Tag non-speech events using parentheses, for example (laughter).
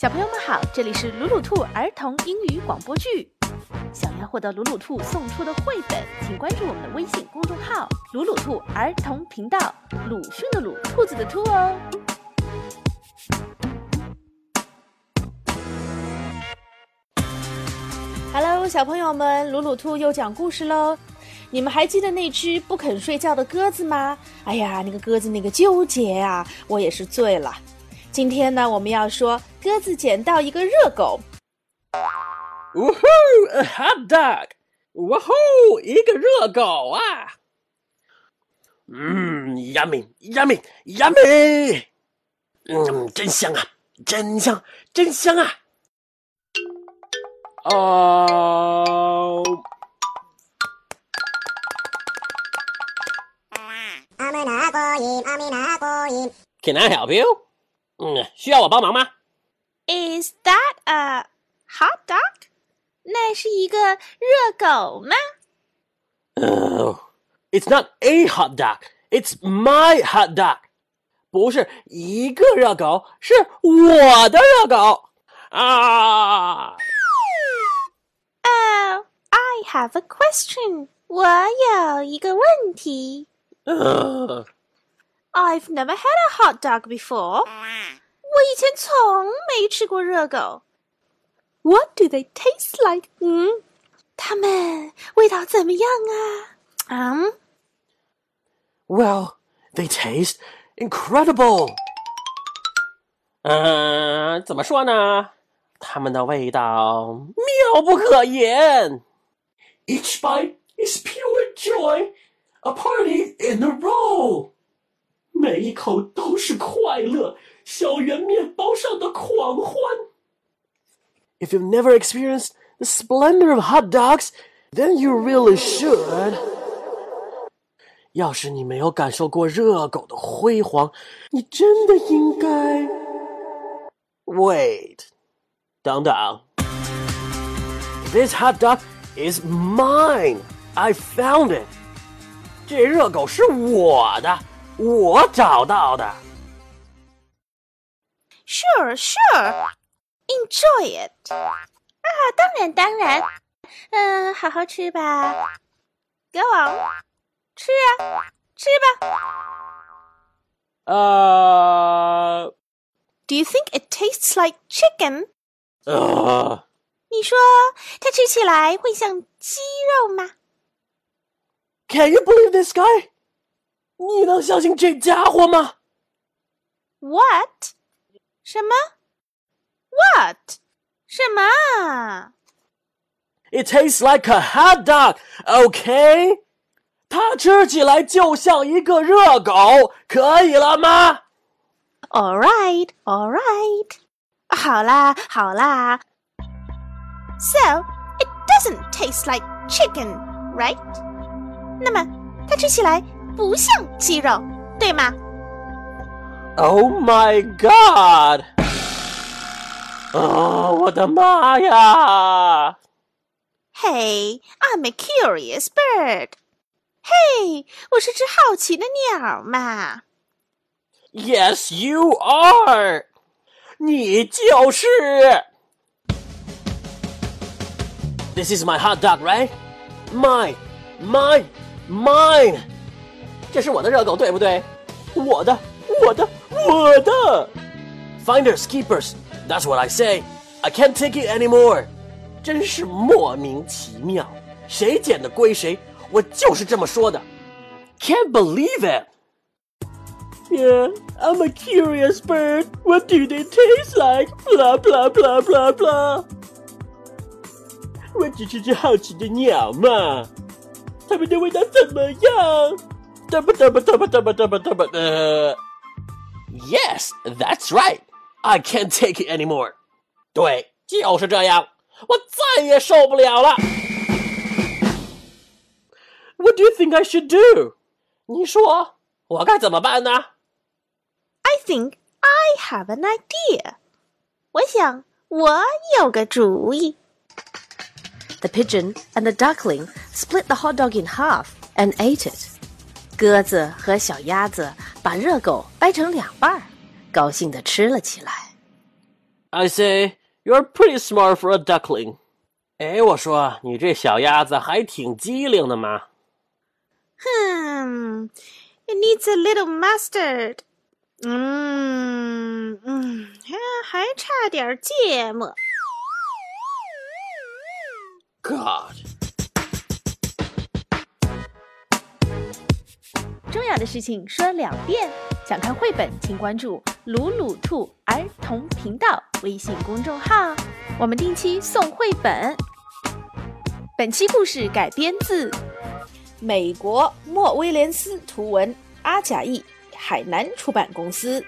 小朋友们好，这里是鲁鲁兔儿童英语广播剧。想要获得鲁鲁兔送出的绘本，请关注我们的微信公众号“鲁鲁兔儿童频道”。鲁迅的鲁，兔子的兔哦。Hello，小朋友们，鲁鲁兔又讲故事喽。你们还记得那只不肯睡觉的鸽子吗？哎呀，那个鸽子那个纠结呀，我也是醉了。今天呢，我们要说鸽子捡到一个热狗。呜呼，a hot dog！呜呼，一个热狗啊！嗯，yummy，yummy，yummy！嗯，真香啊，真香，真香啊！哦、uh...。Can I help you? 嗯，需要我帮忙吗？Is that a hot dog？那是一个热狗吗？Oh, it's not a hot dog. It's my hot dog. 不是一个热狗，是我的热狗啊！Oh, I have a question. 我有一个问题。Uh, I've never had a hot dog before. 我以前从没吃过热狗。What do they taste like? 嗯，它们味道怎么样啊？嗯。Well, they taste incredible. 嗯，怎么说呢？它们的味道妙不可言。Each bite is pure joy, a party in a roll. 每一口都是快乐，小圆面包上的狂欢。If you've never experienced the splendor of hot dogs, then you really should. 要是你没有感受过热狗的辉煌，你真的应该。Wait，等等。This hot dog is mine. I found it. 这热狗是我的。 我找到的。Sure, sure, enjoy it. 啊，当然当然，嗯，好好吃吧。Go on，吃啊，吃吧。呃、uh,，Do you think it tastes like chicken？呃、uh,，你说它吃起来会像鸡肉吗？Can you believe this guy？ 你能相信这家伙吗？What？什么？What？什么？It tastes like a hot dog, OK？它吃起来就像一个热狗，可以了吗？All right, all right。好啦，好啦。So it doesn't taste like chicken, right？那么它吃起来。 不像鸡肉，对吗？Oh my god！哦，我的妈呀！Hey, I'm a curious bird. 嘿，我是只好奇的鸟嘛。Yes, you are. 你就是。This is my hot dog, right? Mine, mine, mine. 这是我的热狗，对不对？我的，我的，我的。Finders keepers, that's what I say. I can't take it anymore. 真是莫名其妙，谁捡的归谁，我就是这么说的。Can't believe it. Yeah, I'm a curious bird. What do they taste like? Blah blah blah blah blah. 我只是只好奇的鸟嘛，它们的味道怎么样 (laughs) ？Yes, that's right. I can't take it anymore. 对，就是这样，我再也受不了了。What do you think I should do? 你说我该怎么办呢？I think I have an idea. 我想我有个主意。The pigeon and the duckling split the hot dog in half and ate it. 鸽子和小鸭子把热狗掰成两半儿，高兴地吃了起来。 I say you're pretty smart for a duckling. 哎，我说你这小鸭子还挺机灵的嘛。Hmm, it needs a little mustard. 嗯嗯，还差点芥末。God. 重要的事情说两遍。想看绘本，请关注“鲁鲁兔儿童频道”微信公众号，我们定期送绘本。本期故事改编自美国莫威廉斯图文，阿甲译，海南出版公司。